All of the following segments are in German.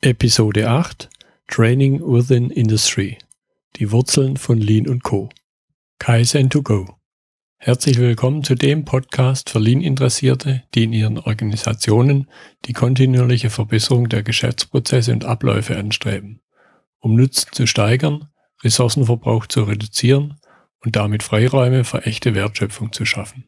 Episode 8 Training Within Industry Die Wurzeln von Lean Co. Kaizen to go. Herzlich willkommen zu dem Podcast für Lean-Interessierte, die in ihren Organisationen die kontinuierliche Verbesserung der Geschäftsprozesse und Abläufe anstreben, um Nutzen zu steigern, Ressourcenverbrauch zu reduzieren und damit Freiräume für echte Wertschöpfung zu schaffen.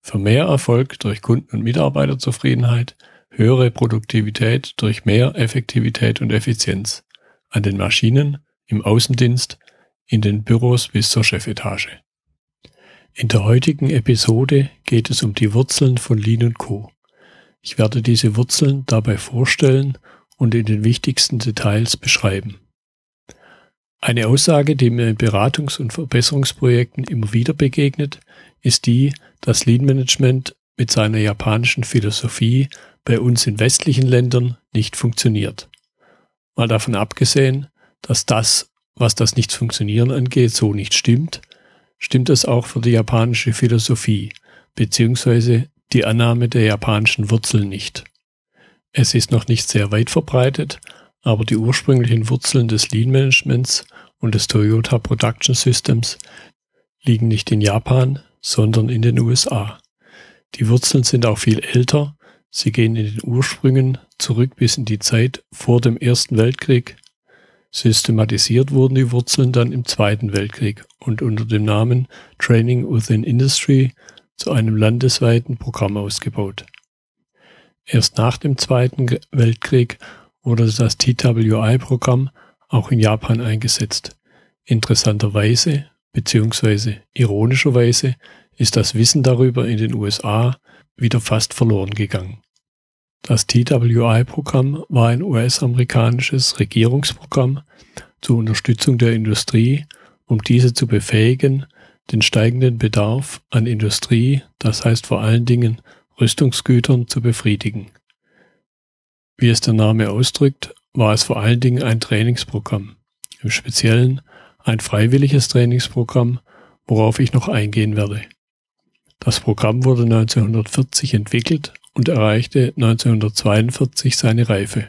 Für mehr Erfolg durch Kunden- und Mitarbeiterzufriedenheit höhere Produktivität durch mehr Effektivität und Effizienz an den Maschinen, im Außendienst, in den Büros bis zur Chefetage. In der heutigen Episode geht es um die Wurzeln von Lean Co. Ich werde diese Wurzeln dabei vorstellen und in den wichtigsten Details beschreiben. Eine Aussage, die mir in Beratungs- und Verbesserungsprojekten immer wieder begegnet, ist die, dass Lean Management mit seiner japanischen Philosophie bei uns in westlichen Ländern nicht funktioniert. Mal davon abgesehen, dass das, was das Nicht-Funktionieren angeht, so nicht stimmt, stimmt es auch für die japanische Philosophie beziehungsweise die Annahme der japanischen Wurzeln nicht. Es ist noch nicht sehr weit verbreitet, aber die ursprünglichen Wurzeln des Lean Managements und des Toyota Production Systems liegen nicht in Japan, sondern in den USA. Die Wurzeln sind auch viel älter Sie gehen in den Ursprüngen zurück bis in die Zeit vor dem Ersten Weltkrieg. Systematisiert wurden die Wurzeln dann im Zweiten Weltkrieg und unter dem Namen Training Within Industry zu einem landesweiten Programm ausgebaut. Erst nach dem Zweiten Weltkrieg wurde das TWI-Programm auch in Japan eingesetzt. Interessanterweise bzw. ironischerweise ist das Wissen darüber in den USA wieder fast verloren gegangen. Das TWI-Programm war ein US-amerikanisches Regierungsprogramm zur Unterstützung der Industrie, um diese zu befähigen, den steigenden Bedarf an Industrie, das heißt vor allen Dingen Rüstungsgütern, zu befriedigen. Wie es der Name ausdrückt, war es vor allen Dingen ein Trainingsprogramm, im Speziellen ein freiwilliges Trainingsprogramm, worauf ich noch eingehen werde. Das Programm wurde 1940 entwickelt und erreichte 1942 seine Reife.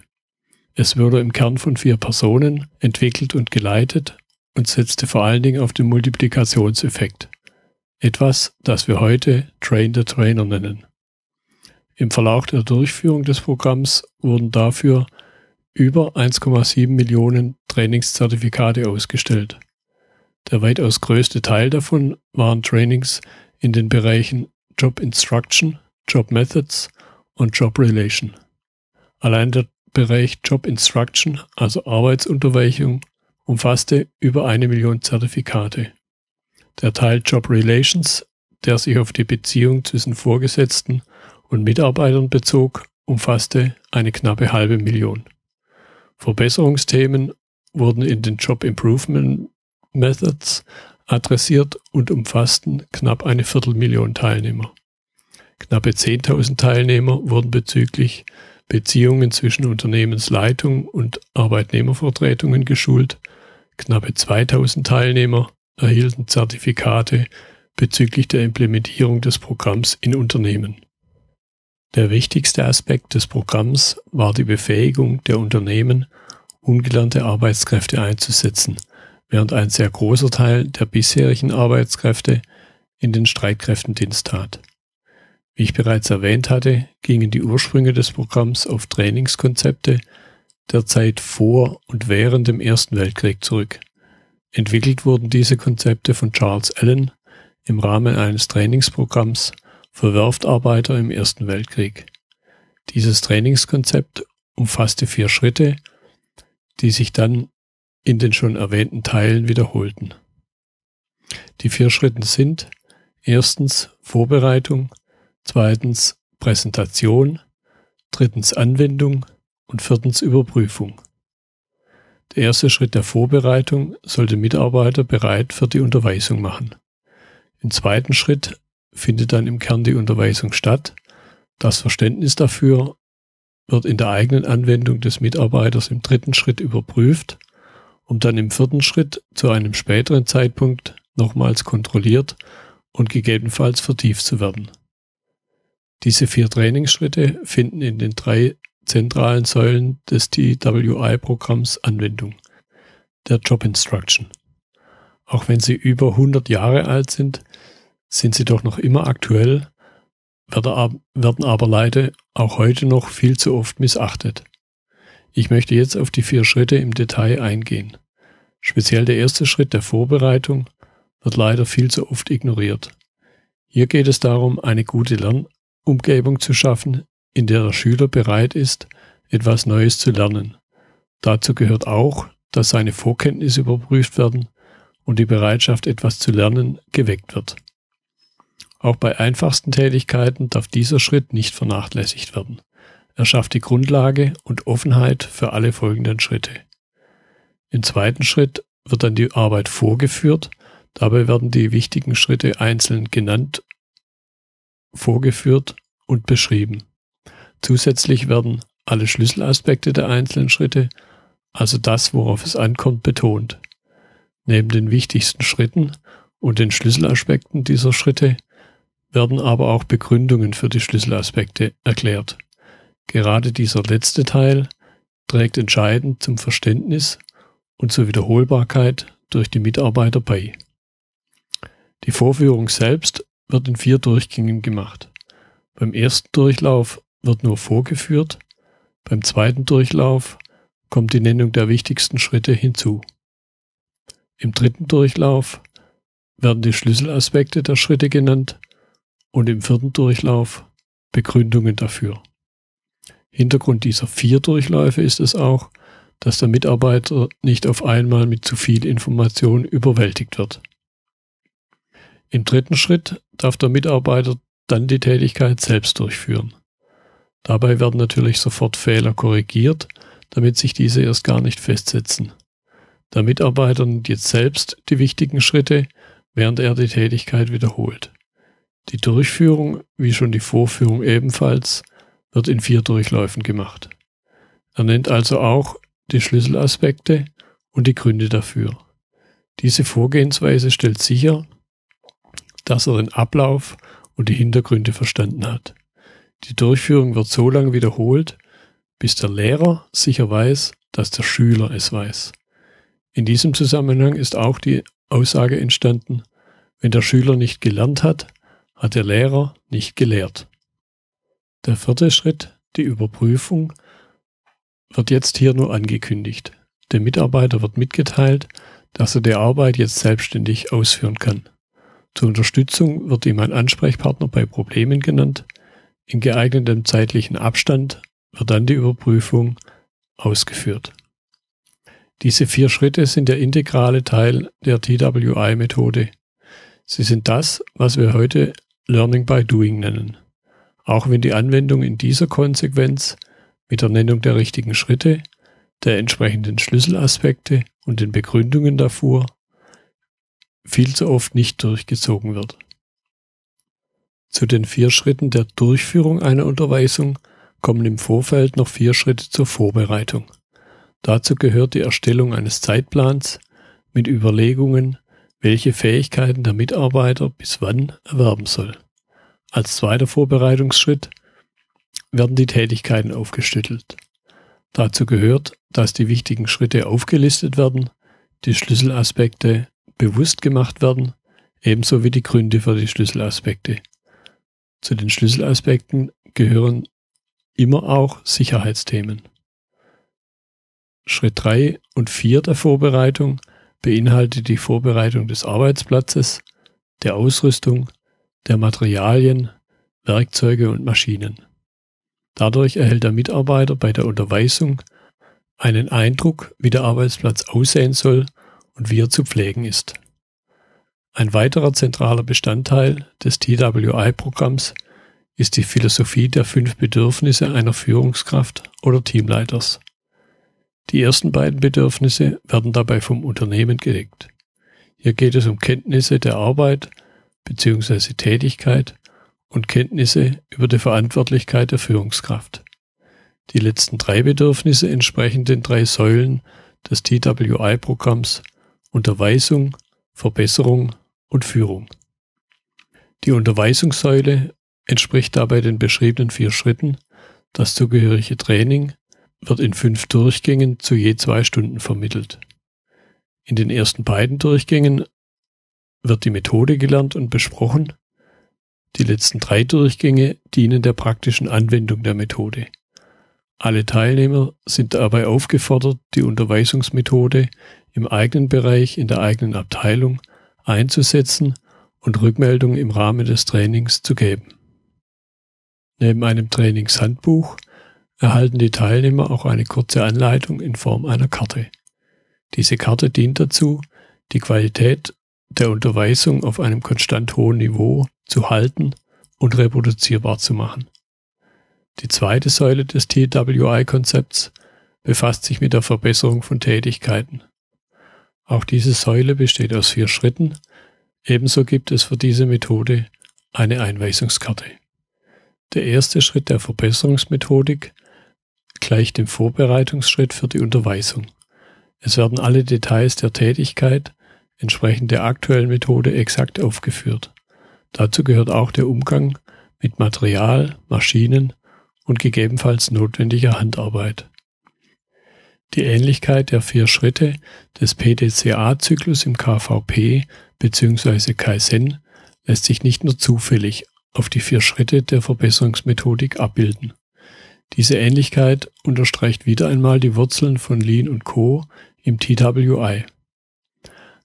Es wurde im Kern von vier Personen entwickelt und geleitet und setzte vor allen Dingen auf den Multiplikationseffekt. Etwas, das wir heute Train the Trainer nennen. Im Verlauf der Durchführung des Programms wurden dafür über 1,7 Millionen Trainingszertifikate ausgestellt. Der weitaus größte Teil davon waren Trainings in den Bereichen Job Instruction, Job Methods und Job Relation. Allein der Bereich Job Instruction, also Arbeitsunterweichung, umfasste über eine Million Zertifikate. Der Teil Job Relations, der sich auf die Beziehung zwischen Vorgesetzten und Mitarbeitern bezog, umfasste eine knappe halbe Million. Verbesserungsthemen wurden in den Job Improvement Methods adressiert und umfassten knapp eine Viertelmillion Teilnehmer. Knappe 10.000 Teilnehmer wurden bezüglich Beziehungen zwischen Unternehmensleitung und Arbeitnehmervertretungen geschult. Knappe 2.000 Teilnehmer erhielten Zertifikate bezüglich der Implementierung des Programms in Unternehmen. Der wichtigste Aspekt des Programms war die Befähigung der Unternehmen, ungelernte Arbeitskräfte einzusetzen – während ein sehr großer Teil der bisherigen Arbeitskräfte in den Streitkräftendienst tat. Wie ich bereits erwähnt hatte, gingen die Ursprünge des Programms auf Trainingskonzepte der Zeit vor und während dem Ersten Weltkrieg zurück. Entwickelt wurden diese Konzepte von Charles Allen im Rahmen eines Trainingsprogramms für Werftarbeiter im Ersten Weltkrieg. Dieses Trainingskonzept umfasste vier Schritte, die sich dann in den schon erwähnten Teilen wiederholten. Die vier Schritte sind erstens Vorbereitung, zweitens Präsentation, drittens Anwendung und viertens Überprüfung. Der erste Schritt der Vorbereitung sollte Mitarbeiter bereit für die Unterweisung machen. Im zweiten Schritt findet dann im Kern die Unterweisung statt. Das Verständnis dafür wird in der eigenen Anwendung des Mitarbeiters im dritten Schritt überprüft um dann im vierten Schritt zu einem späteren Zeitpunkt nochmals kontrolliert und gegebenenfalls vertieft zu werden. Diese vier Trainingsschritte finden in den drei zentralen Säulen des TWI-Programms Anwendung, der Job Instruction. Auch wenn sie über 100 Jahre alt sind, sind sie doch noch immer aktuell, werden aber leider auch heute noch viel zu oft missachtet. Ich möchte jetzt auf die vier Schritte im Detail eingehen. Speziell der erste Schritt der Vorbereitung wird leider viel zu oft ignoriert. Hier geht es darum, eine gute Lernumgebung zu schaffen, in der der Schüler bereit ist, etwas Neues zu lernen. Dazu gehört auch, dass seine Vorkenntnisse überprüft werden und die Bereitschaft, etwas zu lernen, geweckt wird. Auch bei einfachsten Tätigkeiten darf dieser Schritt nicht vernachlässigt werden. Er schafft die Grundlage und Offenheit für alle folgenden Schritte. Im zweiten Schritt wird dann die Arbeit vorgeführt. Dabei werden die wichtigen Schritte einzeln genannt, vorgeführt und beschrieben. Zusätzlich werden alle Schlüsselaspekte der einzelnen Schritte, also das, worauf es ankommt, betont. Neben den wichtigsten Schritten und den Schlüsselaspekten dieser Schritte werden aber auch Begründungen für die Schlüsselaspekte erklärt. Gerade dieser letzte Teil trägt entscheidend zum Verständnis und zur Wiederholbarkeit durch die Mitarbeiter bei. Die Vorführung selbst wird in vier Durchgängen gemacht. Beim ersten Durchlauf wird nur vorgeführt, beim zweiten Durchlauf kommt die Nennung der wichtigsten Schritte hinzu. Im dritten Durchlauf werden die Schlüsselaspekte der Schritte genannt und im vierten Durchlauf Begründungen dafür. Hintergrund dieser vier Durchläufe ist es auch, dass der Mitarbeiter nicht auf einmal mit zu viel Information überwältigt wird. Im dritten Schritt darf der Mitarbeiter dann die Tätigkeit selbst durchführen. Dabei werden natürlich sofort Fehler korrigiert, damit sich diese erst gar nicht festsetzen. Der Mitarbeiter nimmt jetzt selbst die wichtigen Schritte, während er die Tätigkeit wiederholt. Die Durchführung, wie schon die Vorführung ebenfalls, wird in vier Durchläufen gemacht. Er nennt also auch die Schlüsselaspekte und die Gründe dafür. Diese Vorgehensweise stellt sicher, dass er den Ablauf und die Hintergründe verstanden hat. Die Durchführung wird so lange wiederholt, bis der Lehrer sicher weiß, dass der Schüler es weiß. In diesem Zusammenhang ist auch die Aussage entstanden, wenn der Schüler nicht gelernt hat, hat der Lehrer nicht gelehrt. Der vierte Schritt, die Überprüfung, wird jetzt hier nur angekündigt. Dem Mitarbeiter wird mitgeteilt, dass er die Arbeit jetzt selbstständig ausführen kann. Zur Unterstützung wird ihm ein Ansprechpartner bei Problemen genannt. In geeignetem zeitlichen Abstand wird dann die Überprüfung ausgeführt. Diese vier Schritte sind der integrale Teil der TWI-Methode. Sie sind das, was wir heute Learning by Doing nennen. Auch wenn die Anwendung in dieser Konsequenz mit der Nennung der richtigen Schritte, der entsprechenden Schlüsselaspekte und den Begründungen davor viel zu oft nicht durchgezogen wird. Zu den vier Schritten der Durchführung einer Unterweisung kommen im Vorfeld noch vier Schritte zur Vorbereitung. Dazu gehört die Erstellung eines Zeitplans mit Überlegungen, welche Fähigkeiten der Mitarbeiter bis wann erwerben soll. Als zweiter Vorbereitungsschritt werden die Tätigkeiten aufgeschüttelt. Dazu gehört, dass die wichtigen Schritte aufgelistet werden, die Schlüsselaspekte bewusst gemacht werden, ebenso wie die Gründe für die Schlüsselaspekte. Zu den Schlüsselaspekten gehören immer auch Sicherheitsthemen. Schritt 3 und 4 der Vorbereitung beinhaltet die Vorbereitung des Arbeitsplatzes, der Ausrüstung, der Materialien, Werkzeuge und Maschinen. Dadurch erhält der Mitarbeiter bei der Unterweisung einen Eindruck, wie der Arbeitsplatz aussehen soll und wie er zu pflegen ist. Ein weiterer zentraler Bestandteil des TWI-Programms ist die Philosophie der fünf Bedürfnisse einer Führungskraft oder Teamleiters. Die ersten beiden Bedürfnisse werden dabei vom Unternehmen gedeckt. Hier geht es um Kenntnisse der Arbeit bzw. Tätigkeit und Kenntnisse über die Verantwortlichkeit der Führungskraft. Die letzten drei Bedürfnisse entsprechen den drei Säulen des TWI-Programms Unterweisung, Verbesserung und Führung. Die Unterweisungssäule entspricht dabei den beschriebenen vier Schritten Das zugehörige Training wird in fünf Durchgängen zu je zwei Stunden vermittelt. In den ersten beiden Durchgängen wird die Methode gelernt und besprochen. Die letzten drei Durchgänge dienen der praktischen Anwendung der Methode. Alle Teilnehmer sind dabei aufgefordert, die Unterweisungsmethode im eigenen Bereich, in der eigenen Abteilung einzusetzen und Rückmeldungen im Rahmen des Trainings zu geben. Neben einem Trainingshandbuch erhalten die Teilnehmer auch eine kurze Anleitung in Form einer Karte. Diese Karte dient dazu, die Qualität der Unterweisung auf einem konstant hohen Niveau zu halten und reproduzierbar zu machen. Die zweite Säule des TWI-Konzepts befasst sich mit der Verbesserung von Tätigkeiten. Auch diese Säule besteht aus vier Schritten. Ebenso gibt es für diese Methode eine Einweisungskarte. Der erste Schritt der Verbesserungsmethodik gleicht dem Vorbereitungsschritt für die Unterweisung. Es werden alle Details der Tätigkeit entsprechend der aktuellen Methode exakt aufgeführt. Dazu gehört auch der Umgang mit Material, Maschinen und gegebenenfalls notwendiger Handarbeit. Die Ähnlichkeit der vier Schritte des PDCA-Zyklus im KVP bzw. Kaizen lässt sich nicht nur zufällig auf die vier Schritte der Verbesserungsmethodik abbilden. Diese Ähnlichkeit unterstreicht wieder einmal die Wurzeln von Lean und Co. im TWI.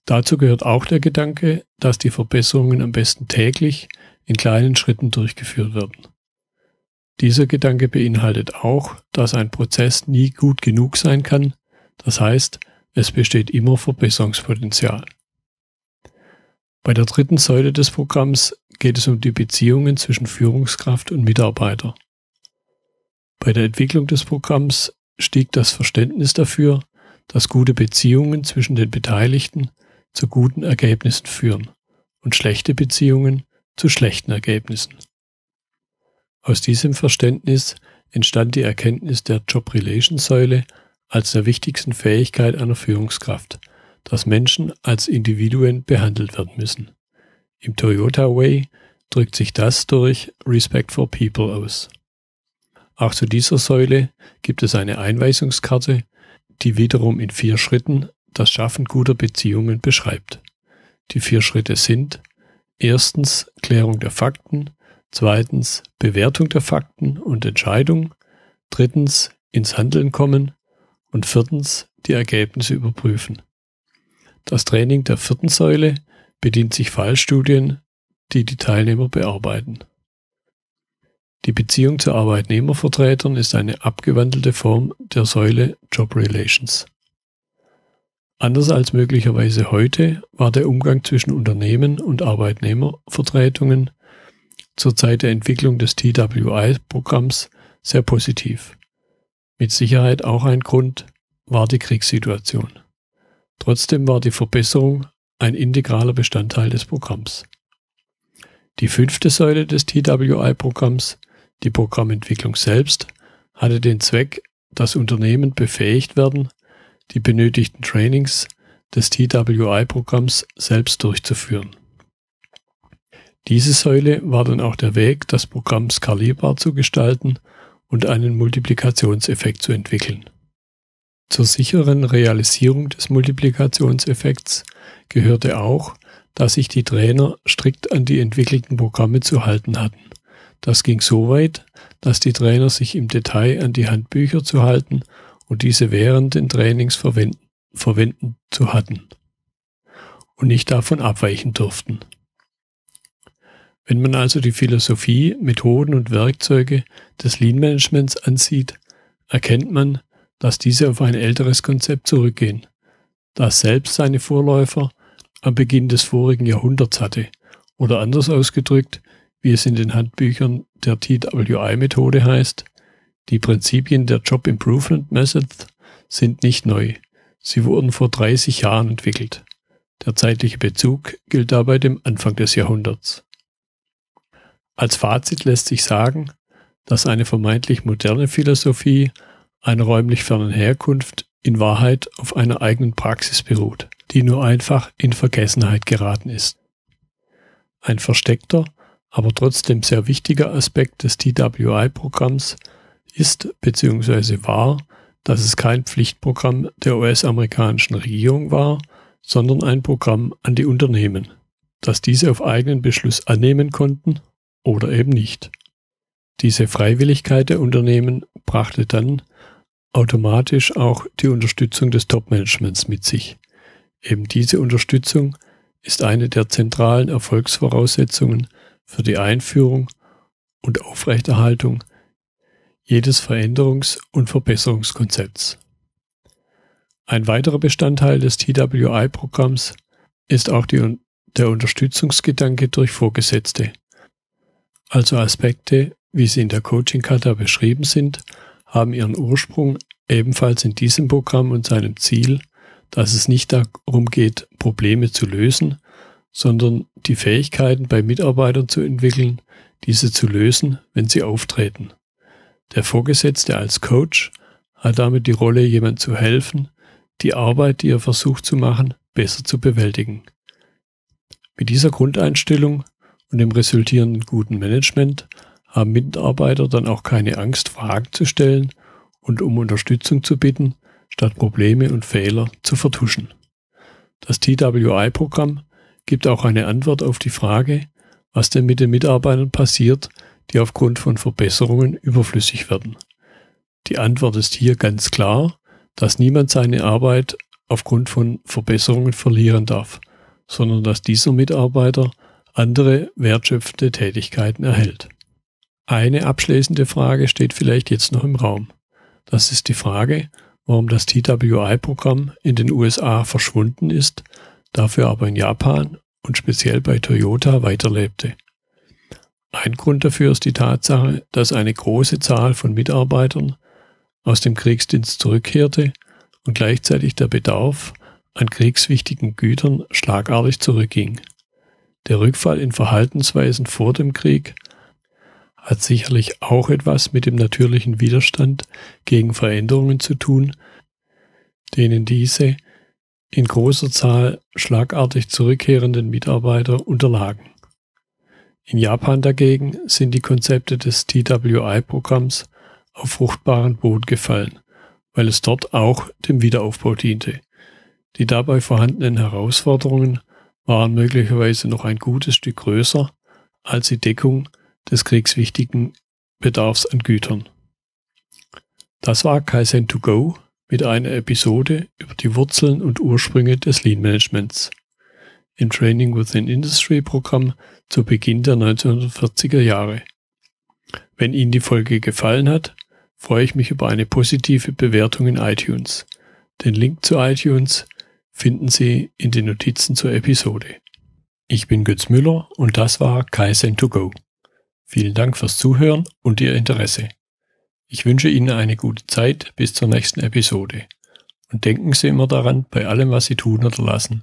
Dazu gehört auch der Gedanke, dass die Verbesserungen am besten täglich in kleinen Schritten durchgeführt werden. Dieser Gedanke beinhaltet auch, dass ein Prozess nie gut genug sein kann, das heißt, es besteht immer Verbesserungspotenzial. Bei der dritten Säule des Programms geht es um die Beziehungen zwischen Führungskraft und Mitarbeiter. Bei der Entwicklung des Programms stieg das Verständnis dafür, dass gute Beziehungen zwischen den Beteiligten zu guten Ergebnissen führen und schlechte Beziehungen zu schlechten Ergebnissen. Aus diesem Verständnis entstand die Erkenntnis der Job Relation Säule als der wichtigsten Fähigkeit einer Führungskraft, dass Menschen als Individuen behandelt werden müssen. Im Toyota Way drückt sich das durch Respect for People aus. Auch zu dieser Säule gibt es eine Einweisungskarte, die wiederum in vier Schritten das Schaffen guter Beziehungen beschreibt. Die vier Schritte sind erstens Klärung der Fakten, Zweitens Bewertung der Fakten und Entscheidung. Drittens ins Handeln kommen. Und viertens die Ergebnisse überprüfen. Das Training der vierten Säule bedient sich Fallstudien, die die Teilnehmer bearbeiten. Die Beziehung zu Arbeitnehmervertretern ist eine abgewandelte Form der Säule Job Relations. Anders als möglicherweise heute war der Umgang zwischen Unternehmen und Arbeitnehmervertretungen zur Zeit der Entwicklung des TWI-Programms sehr positiv. Mit Sicherheit auch ein Grund war die Kriegssituation. Trotzdem war die Verbesserung ein integraler Bestandteil des Programms. Die fünfte Säule des TWI-Programms, die Programmentwicklung selbst, hatte den Zweck, dass Unternehmen befähigt werden, die benötigten Trainings des TWI-Programms selbst durchzuführen. Diese Säule war dann auch der Weg, das Programm skalierbar zu gestalten und einen Multiplikationseffekt zu entwickeln. Zur sicheren Realisierung des Multiplikationseffekts gehörte auch, dass sich die Trainer strikt an die entwickelten Programme zu halten hatten. Das ging so weit, dass die Trainer sich im Detail an die Handbücher zu halten und diese während den Trainings verwenden, verwenden zu hatten und nicht davon abweichen durften. Wenn man also die Philosophie, Methoden und Werkzeuge des Lean Managements ansieht, erkennt man, dass diese auf ein älteres Konzept zurückgehen, das selbst seine Vorläufer am Beginn des vorigen Jahrhunderts hatte, oder anders ausgedrückt, wie es in den Handbüchern der TWI-Methode heißt, die Prinzipien der Job Improvement Method sind nicht neu. Sie wurden vor 30 Jahren entwickelt. Der zeitliche Bezug gilt dabei dem Anfang des Jahrhunderts. Als Fazit lässt sich sagen, dass eine vermeintlich moderne Philosophie einer räumlich fernen Herkunft in Wahrheit auf einer eigenen Praxis beruht, die nur einfach in Vergessenheit geraten ist. Ein versteckter, aber trotzdem sehr wichtiger Aspekt des TWI-Programms ist bzw. war, dass es kein Pflichtprogramm der US-amerikanischen Regierung war, sondern ein Programm an die Unternehmen, das diese auf eigenen Beschluss annehmen konnten oder eben nicht. Diese Freiwilligkeit der Unternehmen brachte dann automatisch auch die Unterstützung des Top-Managements mit sich. Eben diese Unterstützung ist eine der zentralen Erfolgsvoraussetzungen für die Einführung und Aufrechterhaltung jedes Veränderungs- und Verbesserungskonzepts. Ein weiterer Bestandteil des TWI-Programms ist auch die, der Unterstützungsgedanke durch Vorgesetzte, also Aspekte, wie sie in der Coaching-Kata beschrieben sind, haben ihren Ursprung ebenfalls in diesem Programm und seinem Ziel, dass es nicht darum geht, Probleme zu lösen, sondern die Fähigkeiten bei Mitarbeitern zu entwickeln, diese zu lösen, wenn sie auftreten. Der Vorgesetzte als Coach hat damit die Rolle, jemand zu helfen, die Arbeit, die er versucht zu machen, besser zu bewältigen. Mit dieser Grundeinstellung und dem resultierenden guten Management haben Mitarbeiter dann auch keine Angst, Fragen zu stellen und um Unterstützung zu bitten, statt Probleme und Fehler zu vertuschen. Das TWI-Programm gibt auch eine Antwort auf die Frage, was denn mit den Mitarbeitern passiert, die aufgrund von Verbesserungen überflüssig werden. Die Antwort ist hier ganz klar, dass niemand seine Arbeit aufgrund von Verbesserungen verlieren darf, sondern dass dieser Mitarbeiter andere wertschöpfende Tätigkeiten erhält. Eine abschließende Frage steht vielleicht jetzt noch im Raum. Das ist die Frage, warum das TWI-Programm in den USA verschwunden ist, dafür aber in Japan und speziell bei Toyota weiterlebte. Ein Grund dafür ist die Tatsache, dass eine große Zahl von Mitarbeitern aus dem Kriegsdienst zurückkehrte und gleichzeitig der Bedarf an kriegswichtigen Gütern schlagartig zurückging. Der Rückfall in Verhaltensweisen vor dem Krieg hat sicherlich auch etwas mit dem natürlichen Widerstand gegen Veränderungen zu tun, denen diese in großer Zahl schlagartig zurückkehrenden Mitarbeiter unterlagen. In Japan dagegen sind die Konzepte des TWI-Programms auf fruchtbaren Boden gefallen, weil es dort auch dem Wiederaufbau diente. Die dabei vorhandenen Herausforderungen waren möglicherweise noch ein gutes Stück größer als die Deckung des kriegswichtigen Bedarfs an Gütern. Das war Kaizen to go mit einer Episode über die Wurzeln und Ursprünge des Lean Managements im Training Within Industry Programm zu Beginn der 1940er Jahre. Wenn Ihnen die Folge gefallen hat, freue ich mich über eine positive Bewertung in iTunes. Den Link zu iTunes finden Sie in den Notizen zur Episode. Ich bin Götz Müller und das war Kaizen to go. Vielen Dank fürs Zuhören und Ihr Interesse. Ich wünsche Ihnen eine gute Zeit bis zur nächsten Episode. Und denken Sie immer daran, bei allem, was Sie tun oder lassen.